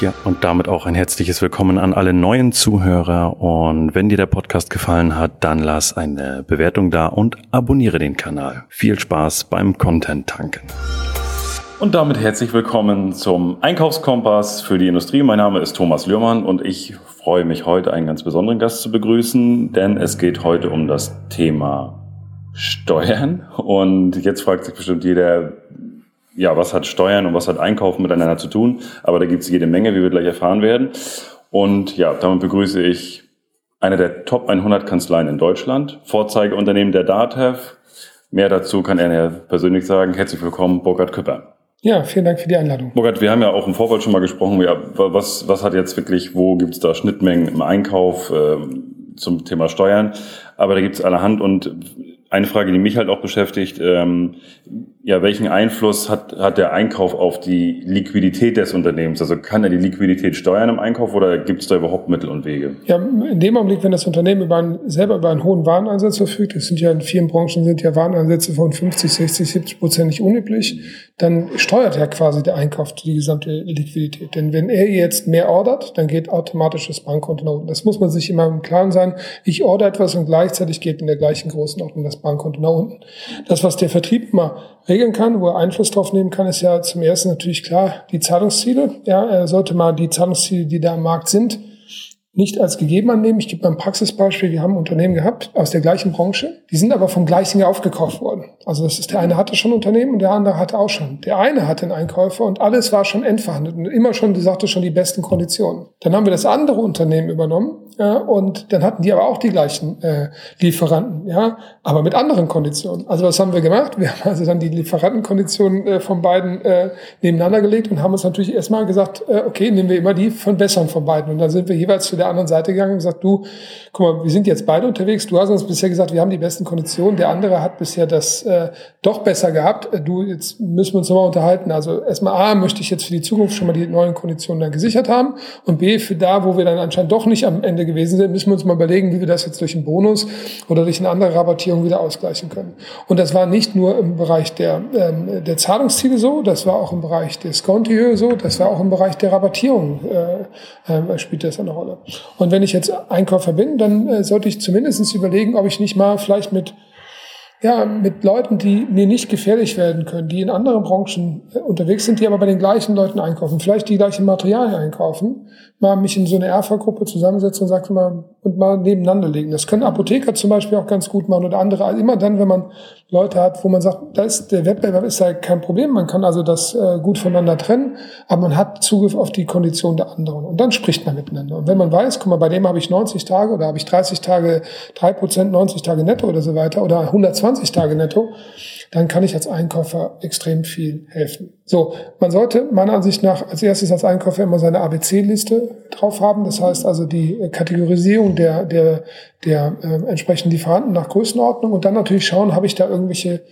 Ja, und damit auch ein herzliches Willkommen an alle neuen Zuhörer. Und wenn dir der Podcast gefallen hat, dann lass eine Bewertung da und abonniere den Kanal. Viel Spaß beim Content tanken. Und damit herzlich willkommen zum Einkaufskompass für die Industrie. Mein Name ist Thomas Lührmann und ich freue mich heute einen ganz besonderen Gast zu begrüßen, denn es geht heute um das Thema Steuern. Und jetzt fragt sich bestimmt jeder, ja, was hat Steuern und was hat Einkaufen miteinander zu tun? Aber da gibt es jede Menge, wie wir gleich erfahren werden. Und ja, damit begrüße ich eine der Top 100 Kanzleien in Deutschland, Vorzeigeunternehmen der DATEV. Mehr dazu kann er ja persönlich sagen. Herzlich willkommen, Burkhard Küpper. Ja, vielen Dank für die Einladung. Burkhard, wir haben ja auch im Vorfeld schon mal gesprochen, ja, was, was hat jetzt wirklich, wo gibt es da Schnittmengen im Einkauf äh, zum Thema Steuern? Aber da gibt es allerhand und eine Frage, die mich halt auch beschäftigt, ähm, ja, welchen Einfluss hat, hat der Einkauf auf die Liquidität des Unternehmens? Also kann er die Liquidität steuern im Einkauf oder gibt es da überhaupt Mittel und Wege? Ja, in dem Augenblick, wenn das Unternehmen über einen, selber über einen hohen Wareneinsatz verfügt, das sind ja in vielen Branchen sind ja Wareneinsätze von 50, 60, 70 Prozent nicht unüblich, dann steuert ja quasi der Einkauf die gesamte Liquidität. Denn wenn er jetzt mehr ordert, dann geht automatisch das Bankkonto nach unten. Das muss man sich immer im Klaren sein. Ich order etwas und gleichzeitig geht in der gleichen Größenordnung das Bankkonto nach unten. Das, was der Vertrieb mal regeln kann, wo er Einfluss drauf nehmen kann, ist ja zum ersten natürlich klar die Zahlungsziele. Ja, er sollte mal die Zahlungsziele, die da am Markt sind, nicht als gegeben annehmen. Ich gebe mal ein Praxisbeispiel. Wir haben Unternehmen gehabt aus der gleichen Branche. Die sind aber vom gleichen Jahr aufgekauft worden. Also das ist der eine hatte schon ein Unternehmen und der andere hatte auch schon. Der eine hatte einen Einkäufer und alles war schon endverhandelt und immer schon, die sagte schon die besten Konditionen. Dann haben wir das andere Unternehmen übernommen ja, und dann hatten die aber auch die gleichen äh, Lieferanten, ja, aber mit anderen Konditionen. Also was haben wir gemacht? Wir haben also dann die Lieferantenkonditionen äh, von beiden äh, nebeneinander gelegt und haben uns natürlich erstmal gesagt, äh, okay, nehmen wir immer die von besseren von beiden. Und dann sind wir jeweils zu der anderen Seite gegangen und gesagt, du, guck mal, wir sind jetzt beide unterwegs. Du hast uns bisher gesagt, wir haben die besten Konditionen. Der andere hat bisher das äh, doch besser gehabt. Äh, du, jetzt müssen wir uns nochmal unterhalten. Also erstmal A, möchte ich jetzt für die Zukunft schon mal die neuen Konditionen dann gesichert haben. Und B, für da, wo wir dann anscheinend doch nicht am Ende gewesen sind, müssen wir uns mal überlegen, wie wir das jetzt durch einen Bonus oder durch eine andere Rabattierung wieder ausgleichen können. Und das war nicht nur im Bereich der, ähm, der Zahlungsziele so, das war auch im Bereich der Scontihöhe so, das war auch im Bereich der Rabattierung, äh, äh, spielt das eine Rolle. Und wenn ich jetzt Einkäufer bin, dann äh, sollte ich zumindest überlegen, ob ich nicht mal vielleicht mit ja, mit Leuten, die mir nicht gefährlich werden können, die in anderen Branchen äh, unterwegs sind, die aber bei den gleichen Leuten einkaufen, vielleicht die gleichen Materialien einkaufen, mal mich in so eine Erfa-Gruppe zusammensetzen und sagt mal, und mal nebeneinander legen. Das können Apotheker zum Beispiel auch ganz gut machen oder andere. Also immer dann, wenn man Leute hat, wo man sagt, da ist der Wettbewerb ist ja kein Problem. Man kann also das äh, gut voneinander trennen, aber man hat Zugriff auf die Kondition der anderen. Und dann spricht man miteinander. Und wenn man weiß, guck mal, bei dem habe ich 90 Tage oder habe ich 30 Tage, 3 Prozent, 90 Tage netto oder so weiter oder 120 Tage netto, dann kann ich als Einkäufer extrem viel helfen. So, man sollte meiner Ansicht nach als erstes als Einkäufer immer seine ABC-Liste drauf haben. Das heißt also die Kategorisierung der, der, der äh, entsprechenden Lieferanten nach Größenordnung und dann natürlich schauen, habe ich da irgendwelche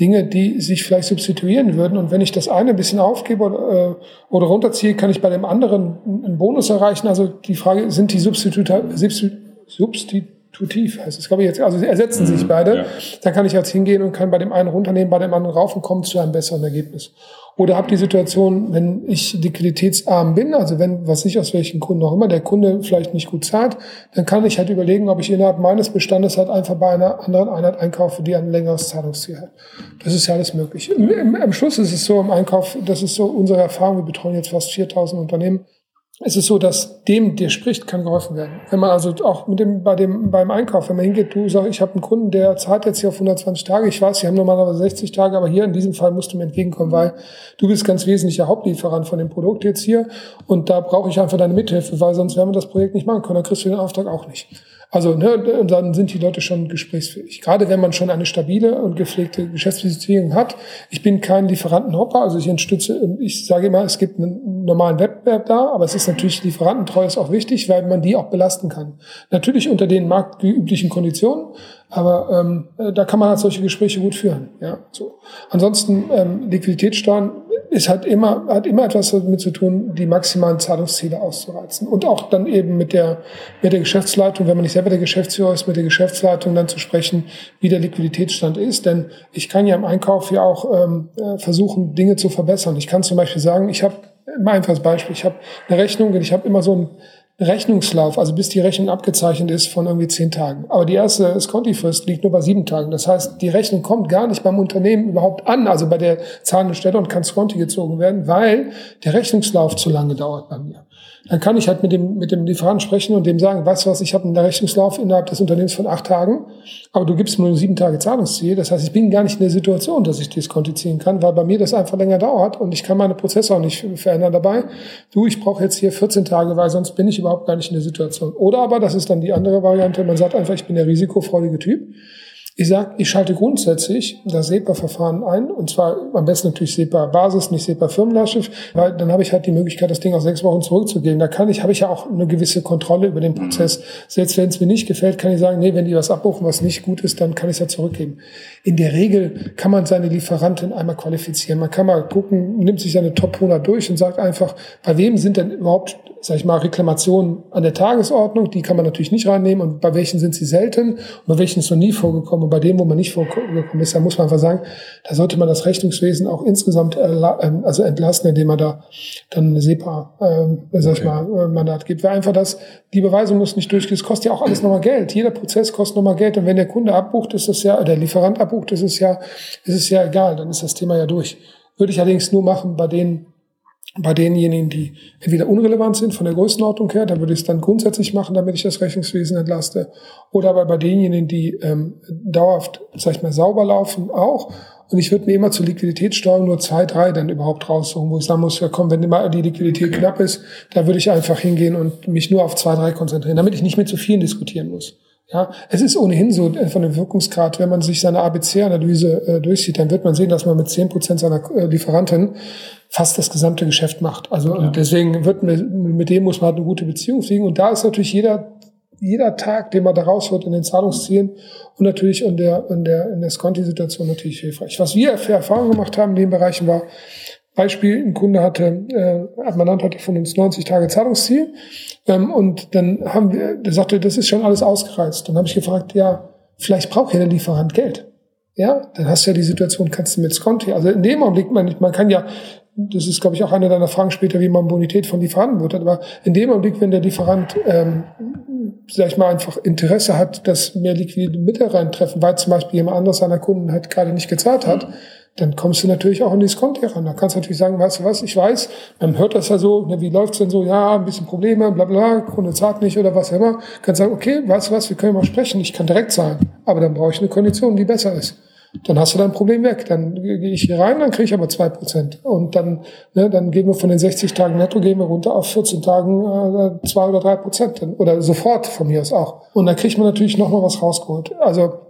Dinge, die sich vielleicht substituieren würden. Und wenn ich das eine ein bisschen aufgebe oder, äh, oder runterziehe, kann ich bei dem anderen einen Bonus erreichen. Also die Frage, sind die Substituta, Substitut Tutiv heißt es, glaube ich jetzt. Also sie ersetzen sich mhm, beide. Ja. Dann kann ich jetzt hingehen und kann bei dem einen runternehmen, bei dem anderen rauf und komme zu einem besseren Ergebnis. Oder habe die Situation, wenn ich liquiditätsarm bin, also wenn, was ich aus welchen Gründen auch immer, der Kunde vielleicht nicht gut zahlt, dann kann ich halt überlegen, ob ich innerhalb meines Bestandes halt einfach bei einer anderen Einheit einkaufe, die ein längeres Zahlungsziel hat. Das ist ja alles möglich. Im, Am Schluss ist es so im Einkauf, das ist so unsere Erfahrung, wir betreuen jetzt fast 4000 Unternehmen, es ist so, dass dem, der spricht, kann geholfen werden. Wenn man also auch mit dem, bei dem, beim Einkauf, wenn man hingeht, du sagst, ich habe einen Kunden, der zahlt jetzt hier auf 120 Tage. Ich weiß, sie haben normalerweise 60 Tage, aber hier in diesem Fall musst du mir entgegenkommen, weil du bist ganz wesentlicher Hauptlieferant von dem Produkt jetzt hier und da brauche ich einfach deine Mithilfe, weil sonst werden wir das Projekt nicht machen können. Dann kriegst du den Auftrag auch nicht. Also ne, dann sind die Leute schon gesprächsfähig. Gerade wenn man schon eine stabile und gepflegte Geschäftsbeziehung hat. Ich bin kein Lieferantenhopper, also ich unterstütze, ich sage immer, es gibt einen normalen Wettbewerb da, aber es ist natürlich Lieferantentreu ist auch wichtig, weil man die auch belasten kann. Natürlich unter den marktüblichen Konditionen, aber ähm, da kann man halt solche Gespräche gut führen. Ja, so. Ansonsten ähm, Liquiditätssteuern ist halt immer, hat immer etwas damit zu tun, die maximalen Zahlungsziele auszureizen. Und auch dann eben mit der, mit der Geschäftsleitung, wenn man nicht selber der Geschäftsführer ist, mit der Geschäftsleitung dann zu sprechen, wie der Liquiditätsstand ist. Denn ich kann ja im Einkauf ja auch ähm, äh, versuchen, Dinge zu verbessern. Ich kann zum Beispiel sagen, ich habe ein einfaches Beispiel. Ich habe eine Rechnung und ich habe immer so ein Rechnungslauf, also bis die Rechnung abgezeichnet ist, von irgendwie zehn Tagen. Aber die erste Sconti-Frist liegt nur bei sieben Tagen. Das heißt, die Rechnung kommt gar nicht beim Unternehmen überhaupt an, also bei der zahlenden Stelle und kann Sconti gezogen werden, weil der Rechnungslauf zu lange dauert bei mir dann kann ich halt mit dem, mit dem Lieferanten sprechen und dem sagen, weißt du was, ich habe einen Rechnungslauf innerhalb des Unternehmens von acht Tagen, aber du gibst mir nur sieben Tage Zahlungsziel. Das heißt, ich bin gar nicht in der Situation, dass ich das kontizieren kann, weil bei mir das einfach länger dauert und ich kann meine Prozesse auch nicht verändern dabei. Du, ich brauche jetzt hier 14 Tage, weil sonst bin ich überhaupt gar nicht in der Situation. Oder aber, das ist dann die andere Variante, man sagt einfach, ich bin der risikofreudige Typ. Ich sage, ich schalte grundsätzlich das SEPA-Verfahren ein, und zwar am besten natürlich SEPA-Basis, nicht SEPA-Firmenlastschrift, weil dann habe ich halt die Möglichkeit, das Ding auf sechs Wochen zurückzugeben. Da kann ich, habe ich ja auch eine gewisse Kontrolle über den Prozess. Selbst wenn es mir nicht gefällt, kann ich sagen, nee, wenn die was abbuchen, was nicht gut ist, dann kann ich es ja zurückgeben. In der Regel kann man seine Lieferanten einmal qualifizieren. Man kann mal gucken, nimmt sich seine Top 100 durch und sagt einfach, bei wem sind denn überhaupt sag ich mal, Reklamationen an der Tagesordnung, die kann man natürlich nicht reinnehmen und bei welchen sind sie selten und bei welchen ist noch nie vorgekommen und bei dem, wo man nicht vorgekommen ist, da muss man einfach sagen, da sollte man das Rechnungswesen auch insgesamt ähm, also entlasten, indem man da dann eine SEPA, äh, sag ich mal, äh, Mandat gibt. Weil einfach das, die Beweisung muss nicht durchgehen, es kostet ja auch alles nochmal Geld. Jeder Prozess kostet nochmal Geld und wenn der Kunde abbucht, ist das ja, der Lieferant abbucht, ist es ja, ist es ja egal, dann ist das Thema ja durch. Würde ich allerdings nur machen bei denen, bei denjenigen, die entweder unrelevant sind von der Größenordnung her, da würde ich es dann grundsätzlich machen, damit ich das Rechnungswesen entlaste. Oder aber bei denjenigen, die ähm, dauerhaft, sag ich mal, sauber laufen, auch. Und ich würde mir immer zur Liquiditätssteuerung nur zwei, drei dann überhaupt raussuchen, wo ich sagen muss, ja komm, wenn immer die Liquidität knapp ist, da würde ich einfach hingehen und mich nur auf zwei, drei konzentrieren, damit ich nicht mit zu vielen diskutieren muss. Ja, es ist ohnehin so äh, von dem Wirkungsgrad, wenn man sich seine ABC-Analyse äh, durchsieht, dann wird man sehen, dass man mit zehn Prozent seiner äh, Lieferanten fast das gesamte Geschäft macht. Also ja. deswegen wird mit, mit dem muss man halt eine gute Beziehung fliegen. Und da ist natürlich jeder jeder Tag, den man da rausholt in den Zahlungszielen und natürlich in der in der in der Sconti-Situation natürlich hilfreich. Was wir für Erfahrungen gemacht haben in den Bereichen war Beispiel: Ein Kunde hatte, äh, ein Mandant hatte von uns 90 Tage Zahlungsziel ähm, und dann haben wir, der sagte, das ist schon alles ausgereizt. Dann habe ich gefragt, ja, vielleicht braucht ja der Lieferant Geld. Ja, dann hast du ja die Situation, kannst du mit Sconti. Also in dem Augenblick, man, man kann ja das ist, glaube ich, auch eine deiner Fragen später, wie man Bonität von Lieferanten beurteilt. Aber in dem Augenblick, wenn der Lieferant, ähm, sag ich mal, einfach Interesse hat, dass mehr liquide Mittel reintreffen, weil zum Beispiel jemand anderes seiner Kunden halt gerade nicht gezahlt hat, dann kommst du natürlich auch in die Skonti ran. Da kannst du natürlich sagen, weißt du was, ich weiß, man hört das ja so, ne, wie läuft's denn so, ja, ein bisschen Probleme, bla bla, Kunde zahlt nicht oder was auch immer. Kannst sagen, okay, weißt du was, wir können mal sprechen, ich kann direkt zahlen, aber dann brauche ich eine Kondition, die besser ist dann hast du dein Problem weg. Dann gehe ich hier rein, dann kriege ich aber zwei Prozent. Und dann, ne, dann gehen wir von den 60 Tagen netto, gehen wir runter auf 14 Tagen äh, zwei oder drei Prozent. Oder sofort von mir aus auch. Und dann kriegt man natürlich noch mal was rausgeholt. Also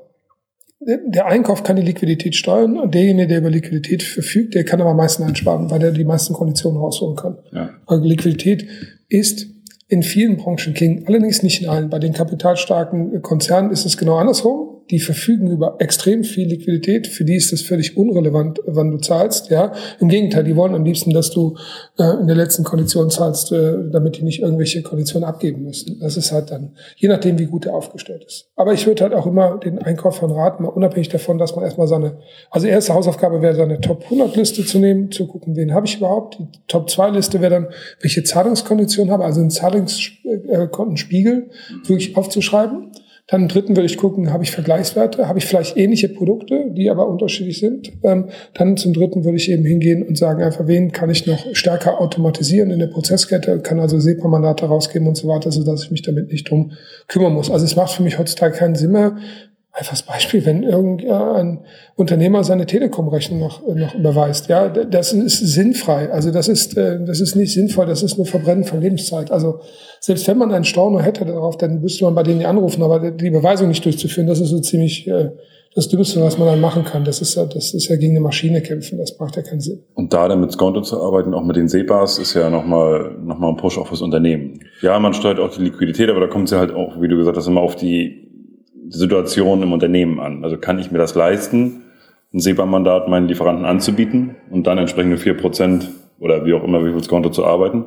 der Einkauf kann die Liquidität steuern und derjenige, der über Liquidität verfügt, der kann aber am meisten einsparen, weil der die meisten Konditionen rausholen kann. Ja. Weil Liquidität ist in vielen Branchen King, allerdings nicht in allen. Bei den kapitalstarken Konzernen ist es genau andersrum die verfügen über extrem viel Liquidität, für die ist das völlig unrelevant, wann du zahlst. Ja, im Gegenteil, die wollen am liebsten, dass du äh, in der letzten Kondition zahlst, äh, damit die nicht irgendwelche Konditionen abgeben müssen. Das ist halt dann, je nachdem, wie gut er aufgestellt ist. Aber ich würde halt auch immer den Einkauf von raten, mal unabhängig davon, dass man erstmal seine, also erste Hausaufgabe wäre, seine Top 100 Liste zu nehmen, zu gucken, wen habe ich überhaupt. Die Top 2 Liste wäre dann, welche Zahlungskonditionen habe, also einen Zahlungskontenspiegel wirklich aufzuschreiben dann im dritten würde ich gucken, habe ich Vergleichswerte, habe ich vielleicht ähnliche Produkte, die aber unterschiedlich sind. Ähm, dann zum dritten würde ich eben hingehen und sagen, einfach wen kann ich noch stärker automatisieren in der Prozesskette, kann also SEPA-Mandate rausgeben und so weiter, sodass ich mich damit nicht drum kümmern muss. Also es macht für mich heutzutage keinen Sinn mehr, Einfaches Beispiel, wenn irgendein Unternehmer seine Telekom-Rechnung noch, noch überweist, ja, das ist sinnfrei. Also das ist, äh, das ist nicht sinnvoll, das ist nur Verbrennen von Lebenszeit. Also selbst wenn man einen Storno hätte darauf, dann müsste man bei denen anrufen, aber die Überweisung nicht durchzuführen, das ist so ziemlich äh, das Dümmste, was man dann machen kann. Das ist ja, das ist ja gegen eine Maschine kämpfen, das macht ja keinen Sinn. Und da dann mit Skonto zu arbeiten, auch mit den SEPAs, ist ja nochmal noch mal ein Push auf das Unternehmen. Ja, man steuert auch die Liquidität, aber da kommt es ja halt auch, wie du gesagt hast, immer auf die Situation im Unternehmen an. Also kann ich mir das leisten, ein SEPA-Mandat meinen Lieferanten anzubieten und dann entsprechende vier Prozent oder wie auch immer, wie viel Konto zu arbeiten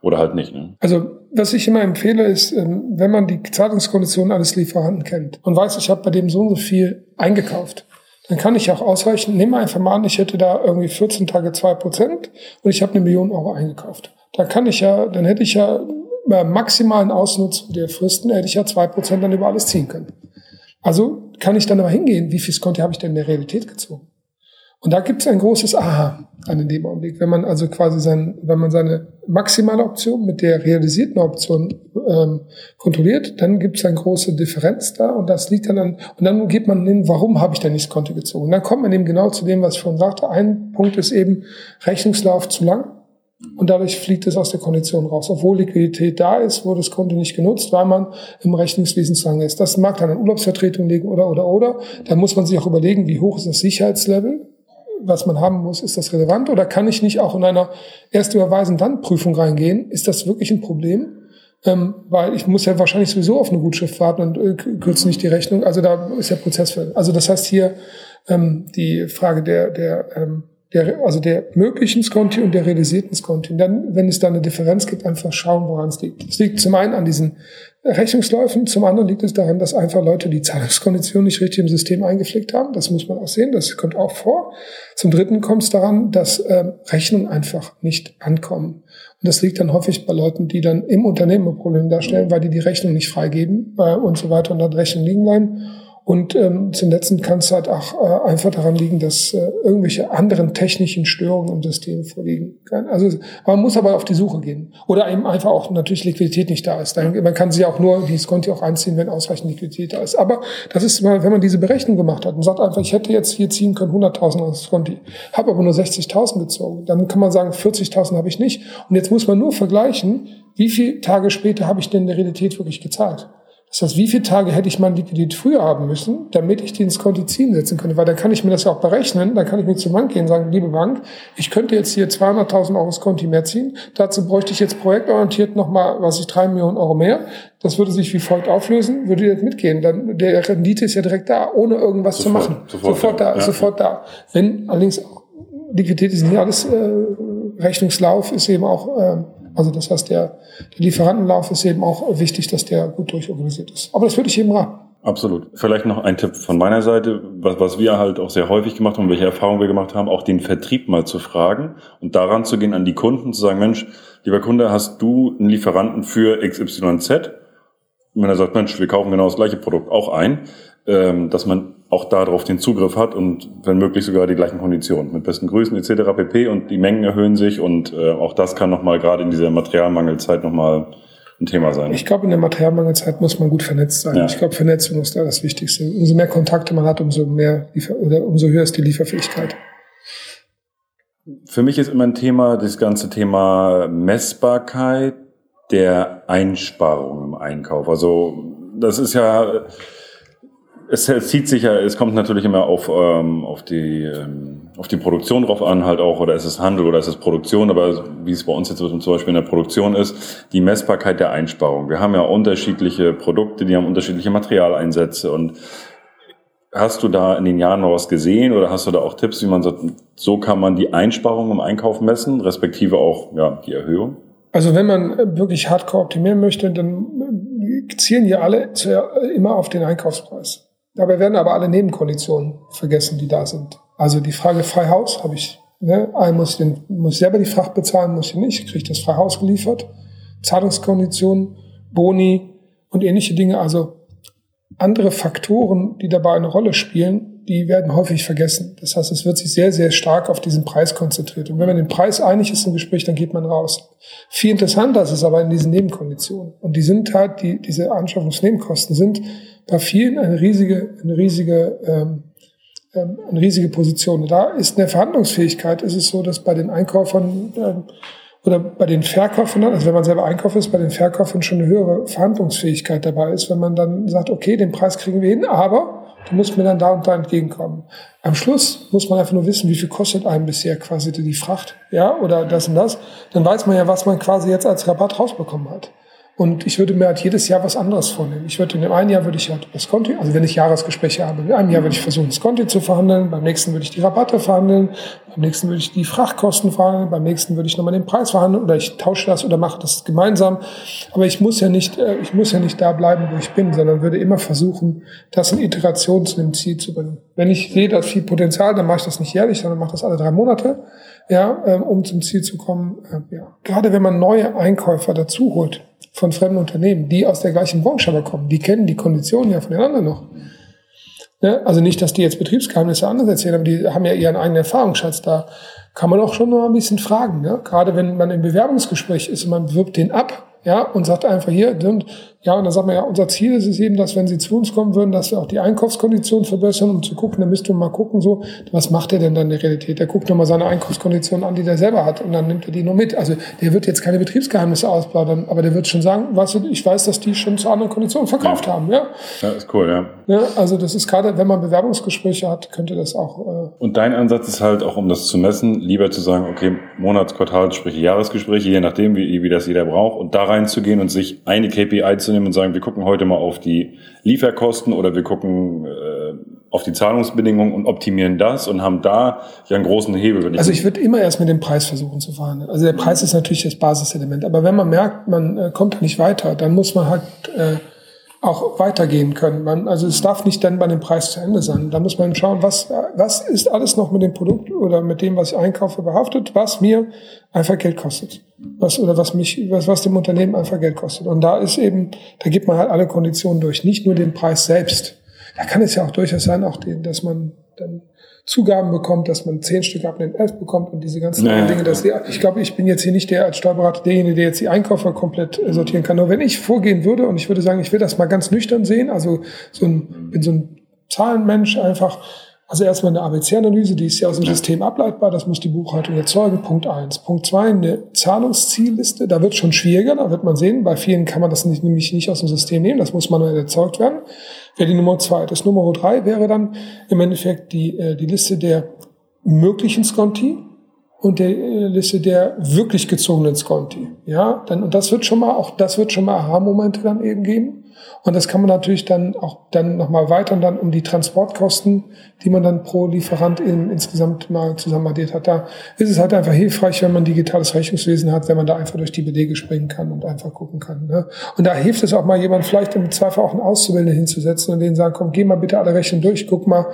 oder halt nicht. Ne? Also was ich immer empfehle, ist, ähm, wenn man die Zahlungskonditionen eines Lieferanten kennt und weiß, ich habe bei dem so und so viel eingekauft, dann kann ich auch ausreichen, nehme einfach mal an, ich hätte da irgendwie 14 Tage zwei Prozent und ich habe eine Million Euro eingekauft. Dann kann ich ja, dann hätte ich ja maximalen Ausnutzung der Fristen, hätte ich ja zwei Prozent dann über alles ziehen können. Also kann ich dann aber hingehen, wie viel Skonti habe ich denn in der Realität gezogen? Und da gibt es ein großes Aha an dem Augenblick. Wenn man also quasi sein, wenn man seine maximale Option mit der realisierten Option ähm, kontrolliert, dann gibt es eine große Differenz da und das liegt dann an, und dann geht man hin, warum habe ich denn nicht das Konto gezogen? Und dann kommt man eben genau zu dem, was ich vorhin sagte. Ein Punkt ist eben Rechnungslauf zu lang und dadurch fliegt es aus der Kondition raus. Obwohl Liquidität da ist, wurde das Konto nicht genutzt, weil man im Rechnungswesen zu lange ist. Das mag dann an Urlaubsvertretung liegen oder, oder, oder. Da muss man sich auch überlegen, wie hoch ist das Sicherheitslevel was man haben muss, ist das relevant oder kann ich nicht auch in einer erste Überweisen dann Prüfung reingehen? Ist das wirklich ein Problem? Ähm, weil ich muss ja wahrscheinlich sowieso auf eine Gutschrift warten und äh, kürze nicht die Rechnung. Also da ist der Prozess für. Also das heißt hier ähm, die Frage der, der ähm, der, also der möglichen Skonti und der realisierten Skonti. Und dann, wenn es da eine Differenz gibt, einfach schauen, woran es liegt. Es liegt zum einen an diesen Rechnungsläufen, zum anderen liegt es daran, dass einfach Leute die Zahlungskonditionen nicht richtig im System eingepflegt haben. Das muss man auch sehen, das kommt auch vor. Zum dritten kommt es daran, dass äh, Rechnungen einfach nicht ankommen. Und das liegt dann häufig bei Leuten, die dann im Unternehmen ein Problem darstellen, weil die die Rechnung nicht freigeben äh, und so weiter und dann Rechnung liegen bleiben. Und ähm, zum Letzten kann es halt auch äh, einfach daran liegen, dass äh, irgendwelche anderen technischen Störungen im System vorliegen. Also man muss aber auf die Suche gehen. Oder eben einfach auch natürlich Liquidität nicht da ist. Dann, man kann sie auch nur, dieses Konto auch einziehen, wenn ausreichend Liquidität da ist. Aber das ist mal, wenn man diese Berechnung gemacht hat und sagt einfach, ich hätte jetzt hier ziehen können 100.000 aus Konti, habe aber nur 60.000 gezogen, dann kann man sagen, 40.000 habe ich nicht. Und jetzt muss man nur vergleichen, wie viele Tage später habe ich denn in der Realität wirklich gezahlt. Das heißt, wie viele Tage hätte ich meine Liquidität früher haben müssen, damit ich die ins ziehen setzen könnte? Weil dann kann ich mir das ja auch berechnen. Dann kann ich mir zur Bank gehen und sagen, liebe Bank, ich könnte jetzt hier 200.000 Euro ins Konto mehr ziehen. Dazu bräuchte ich jetzt projektorientiert nochmal, was ich, drei Millionen Euro mehr. Das würde sich wie folgt auflösen, würde jetzt mitgehen. Dann, der Rendite ist ja direkt da, ohne irgendwas sofort, zu machen. Sofort, sofort da, ja. sofort da. Wenn allerdings Liquidität ist nicht alles, äh, Rechnungslauf ist eben auch, äh, also das heißt, der, der Lieferantenlauf ist eben auch wichtig, dass der gut durchorganisiert ist. Aber das würde ich eben raten. Absolut. Vielleicht noch ein Tipp von meiner Seite, was, was wir halt auch sehr häufig gemacht haben, welche Erfahrungen wir gemacht haben, auch den Vertrieb mal zu fragen und daran zu gehen an die Kunden, zu sagen, Mensch, lieber Kunde, hast du einen Lieferanten für XYZ? Und wenn er sagt, Mensch, wir kaufen genau das gleiche Produkt auch ein, ähm, dass man auch darauf den Zugriff hat und wenn möglich sogar die gleichen Konditionen mit besten Grüßen etc. pp. Und die Mengen erhöhen sich und äh, auch das kann nochmal gerade in dieser Materialmangelzeit nochmal ein Thema sein. Ich glaube, in der Materialmangelzeit muss man gut vernetzt sein. Ja. Ich glaube, Vernetzung ist da das Wichtigste. Umso mehr Kontakte man hat, umso mehr Liefer oder umso höher ist die Lieferfähigkeit. Für mich ist immer ein Thema das ganze Thema Messbarkeit der Einsparung im Einkauf. Also das ist ja es, es zieht sich ja, es kommt natürlich immer auf, ähm, auf, die, ähm, auf die Produktion drauf an, halt auch, oder ist es Handel oder ist es Produktion, aber wie es bei uns jetzt zum Beispiel in der Produktion ist, die Messbarkeit der Einsparung. Wir haben ja unterschiedliche Produkte, die haben unterschiedliche Materialeinsätze und Hast du da in den Jahren noch was gesehen oder hast du da auch Tipps, wie man sagt, so kann man die Einsparung im Einkauf messen, respektive auch ja, die Erhöhung? Also wenn man wirklich hardcore optimieren möchte, dann zielen ja alle immer auf den Einkaufspreis. Dabei werden aber alle Nebenkonditionen vergessen, die da sind. Also die Frage Freihaus habe ich. Ne? Ein muss, den, muss selber die Fracht bezahlen, muss ich nicht, kriege das Freihaus geliefert. Zahlungskonditionen, Boni und ähnliche Dinge. Also andere Faktoren, die dabei eine Rolle spielen, die werden häufig vergessen. Das heißt, es wird sich sehr, sehr stark auf diesen Preis konzentriert. Und wenn man den Preis einig ist im Gespräch, dann geht man raus. Viel interessanter ist es aber in diesen Nebenkonditionen. Und die sind halt, die, diese Anschaffungsnebenkosten sind bei vielen eine riesige, eine riesige, ähm, ähm, eine riesige Position. Da ist eine Verhandlungsfähigkeit, ist es so, dass bei den Einkäufern ähm, oder bei den Verkäufern, also wenn man selber Einkauf ist, bei den Verkäufern schon eine höhere Verhandlungsfähigkeit dabei ist, wenn man dann sagt, okay, den Preis kriegen wir hin, aber du musst mir dann da und da entgegenkommen. Am Schluss muss man einfach nur wissen, wie viel kostet einem bisher quasi die Fracht, ja, oder das und das. Dann weiß man ja, was man quasi jetzt als Rabatt rausbekommen hat. Und ich würde mir halt jedes Jahr was anderes vornehmen. Ich würde in dem einen Jahr würde ich halt das Conti, also wenn ich Jahresgespräche habe, in einem Jahr würde ich versuchen, das Conti zu verhandeln, beim nächsten würde ich die Rabatte verhandeln, beim nächsten würde ich die Frachtkosten verhandeln, beim nächsten würde ich nochmal den Preis verhandeln oder ich tausche das oder mache das gemeinsam. Aber ich muss ja nicht, äh, ich muss ja nicht da bleiben, wo ich bin, sondern würde immer versuchen, das in Iteration zu einem Ziel zu bringen. Wenn ich sehe, da ist viel Potenzial, dann mache ich das nicht jährlich, sondern mache das alle drei Monate, ja, ähm, um zum Ziel zu kommen. Äh, ja. Gerade wenn man neue Einkäufer dazu holt, von fremden Unternehmen, die aus der gleichen Branche aber kommen. Die kennen die Konditionen ja von den anderen noch. Ja, also nicht, dass die jetzt Betriebsgeheimnisse anders erzählen, aber die haben ja ihren eigenen Erfahrungsschatz da. Kann man auch schon noch ein bisschen fragen. Ne? Gerade wenn man im Bewerbungsgespräch ist und man bewirbt den ab, ja, und sagt einfach hier, ja, und dann sagt man ja, unser Ziel ist es eben, dass wenn Sie zu uns kommen würden, dass wir auch die Einkaufskonditionen verbessern, um zu gucken, dann müsste man mal gucken, so, was macht er denn dann in der Realität? Der guckt nochmal seine Einkaufskonditionen an, die der selber hat, und dann nimmt er die nur mit. Also, der wird jetzt keine Betriebsgeheimnisse ausplaudern, aber der wird schon sagen, weißt du, ich weiß, dass die schon zu anderen Konditionen verkauft ja. haben, ja. Ja, ist cool, ja. ja. Also, das ist gerade, wenn man Bewerbungsgespräche hat, könnte das auch, äh Und dein Ansatz ist halt auch, um das zu messen, lieber zu sagen, okay, Monats-, Quartalsgespräche, Jahresgespräche, je nachdem, wie, wie das jeder braucht, und da reinzugehen und sich eine KPI zu nehmen und sagen, wir gucken heute mal auf die Lieferkosten oder wir gucken äh, auf die Zahlungsbedingungen und optimieren das und haben da ja einen großen Hebel. Ich also ich würde immer erst mit dem Preis versuchen zu verhandeln. Also der Preis ist natürlich das Basiselement. Aber wenn man merkt, man äh, kommt nicht weiter, dann muss man halt äh, auch weitergehen können. Man, also es darf nicht dann bei dem Preis zu Ende sein. Da muss man schauen, was, was ist alles noch mit dem Produkt oder mit dem, was ich einkaufe, behaftet, was mir einfach Geld kostet. Was, oder was mich, was, was dem Unternehmen einfach Geld kostet. Und da ist eben, da gibt man halt alle Konditionen durch, nicht nur den Preis selbst. Da kann es ja auch durchaus sein, auch den, dass man dann Zugaben bekommt, dass man zehn Stück ab den elf bekommt und diese ganzen naja, Dinge. Dass die, ich glaube, ich bin jetzt hier nicht der als Steuerberater derjenige, der jetzt die Einkäufer komplett sortieren kann. Nur wenn ich vorgehen würde und ich würde sagen, ich will das mal ganz nüchtern sehen, also so ein, bin so ein Zahlenmensch einfach. Also erstmal eine ABC-Analyse, die ist ja aus dem System ableitbar, das muss die Buchhaltung erzeugen, Punkt eins. Punkt zwei, eine Zahlungszielliste, da wird schon schwieriger, da wird man sehen, bei vielen kann man das nicht, nämlich nicht aus dem System nehmen, das muss manuell erzeugt werden. Wäre die Nummer zwei. Das Nummer drei wäre dann im Endeffekt die, äh, die Liste der möglichen Skonti und der äh, Liste der wirklich gezogenen Skonti. Ja, dann, und das wird schon mal, auch das wird schon mal Aha-Momente dann eben geben. Und das kann man natürlich dann auch dann nochmal weitern dann um die Transportkosten, die man dann pro Lieferant in, insgesamt mal zusammen addiert hat. Da ist es halt einfach hilfreich, wenn man digitales Rechnungswesen hat, wenn man da einfach durch die Belege springen kann und einfach gucken kann. Ne? Und da hilft es auch mal jemand vielleicht im Zweifel auch einen Auszubildenden hinzusetzen und denen sagen, komm, geh mal bitte alle Rechnungen durch, guck mal,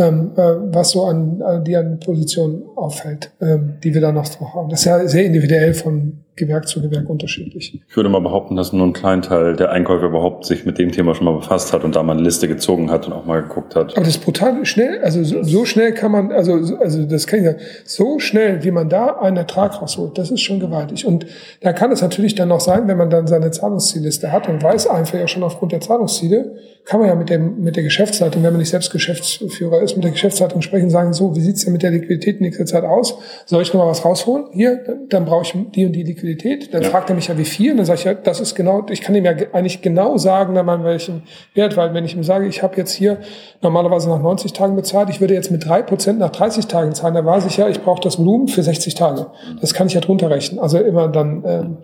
ähm, äh, was so an, an die an Positionen auffällt, ähm, die wir da noch haben. Das ist ja sehr individuell von Gewerk zu Gewerk unterschiedlich. Ich würde mal behaupten, dass nur ein kleiner Teil der Einkäufer überhaupt sich mit dem Thema schon mal befasst hat und da mal eine Liste gezogen hat und auch mal geguckt hat. Aber das ist brutal schnell, also so, so schnell kann man, also, also das kann ich sagen, so schnell, wie man da einen Ertrag rausholt, das ist schon gewaltig. Und da kann es natürlich dann noch sein, wenn man dann seine Zahlungszielliste hat und weiß einfach ja schon aufgrund der Zahlungsziele, kann man ja mit, dem, mit der Geschäftsleitung, wenn man nicht selbst Geschäftsführer ist, mit der Geschäftsleitung sprechen und sagen, so, wie sieht's denn mit der Liquidität in nächster Zeit aus? Soll ich noch mal was rausholen? Hier, dann brauche ich die und die Liquidität. Dann ja. fragt er mich ja, wie viel? Und dann sage ich ja, das ist genau, ich kann ihm ja eigentlich genau sagen, dann mal welchen Wert, weil wenn ich ihm sage, ich habe jetzt hier normalerweise nach 90 Tagen bezahlt, ich würde jetzt mit drei Prozent nach 30 Tagen zahlen, dann weiß ich ja, ich brauche das Volumen für 60 Tage. Das kann ich ja drunter rechnen. Also immer dann, ähm,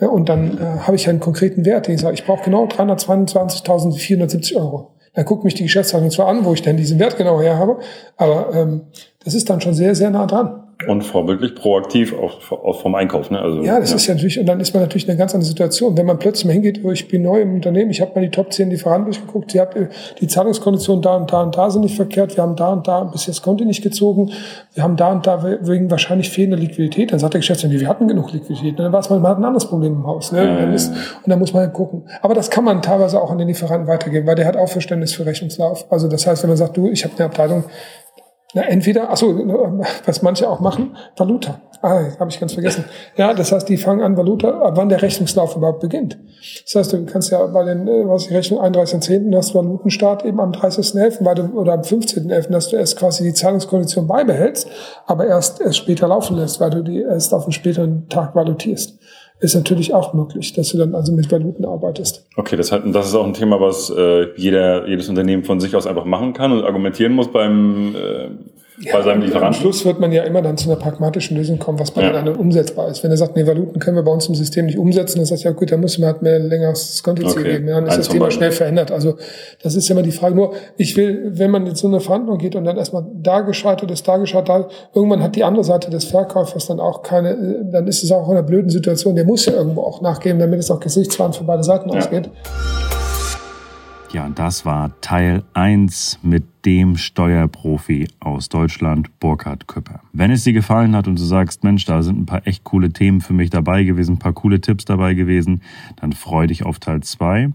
ja, und dann äh, habe ich einen konkreten Wert, den ich sage, ich brauche genau 322.470 Euro. Dann guckt mich die Geschäftsleitung zwar an, wo ich denn diesen Wert genau her habe, aber ähm, das ist dann schon sehr, sehr nah dran. Und vorbildlich proaktiv auch, auch vom Einkauf. Ne? Also, ja, das ja. ist ja natürlich, und dann ist man natürlich in einer ganz anderen Situation. Wenn man plötzlich mal hingeht, wo ich bin neu im Unternehmen, ich habe mal die Top 10 Lieferanten durchgeguckt, sie habt die Zahlungskonditionen da und da und da sind nicht verkehrt, wir haben da und da bis jetzt Konto nicht gezogen, wir haben da und da wegen wahrscheinlich fehlender Liquidität. Dann sagt der Geschäftsführer, wir hatten genug Liquidität. Dann war es mal, man hat ein anderes Problem im Haus. Ne? Ja, dann ist, und dann muss man halt gucken. Aber das kann man teilweise auch an den Lieferanten weitergeben, weil der hat auch Verständnis für Rechnungslauf. Also das heißt, wenn man sagt, du, ich habe eine Abteilung, na, entweder, achso, was manche auch machen, Valuta. Ah, habe ich ganz vergessen. Ja, das heißt, die fangen an, Valuta, ab wann der Rechnungslauf überhaupt beginnt. Das heißt, du kannst ja bei den, äh, was die Rechnung 31.10. hast du Valutenstart eben am 30.11. weil du, oder am 15.11., dass du erst quasi die Zahlungskondition beibehältst, aber erst, erst später laufen lässt, weil du die erst auf einen späteren Tag valutierst ist natürlich auch möglich, dass du dann also mit Valuten arbeitest. Okay, das, hat, das ist auch ein Thema, was äh, jeder, jedes Unternehmen von sich aus einfach machen kann und argumentieren muss beim, äh, bei seinem Lieferanten. Am Schluss wird man ja immer dann zu einer pragmatischen Lösung kommen, was bei ja. den anderen umsetzbar ist. Wenn er sagt, nee, Valuten können wir bei uns im System nicht umsetzen, dann sagt ja gut, dann muss man halt mehr längeres Kontoziel okay. geben. Ja, dann ist das Thema schnell verändert. Also das ist ja immer die Frage. Nur, ich will, wenn man jetzt so eine Verhandlung geht und dann erstmal da gescheitert ist, da gescheitert, da, irgendwann hat die andere Seite des Verkäufers dann auch keine, dann ist es auch in einer blöden Situation. Der muss ja irgendwo auch nachgeben, damit es auch gesichtswahrend für beide Seiten ja. ausgeht. Ja, das war Teil 1 mit dem Steuerprofi aus Deutschland, Burkhard Küpper. Wenn es dir gefallen hat und du sagst, Mensch, da sind ein paar echt coole Themen für mich dabei gewesen, ein paar coole Tipps dabei gewesen, dann freu dich auf Teil 2.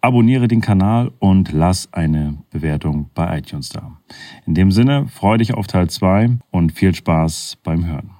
Abonniere den Kanal und lass eine Bewertung bei iTunes da. In dem Sinne, freu dich auf Teil 2 und viel Spaß beim Hören.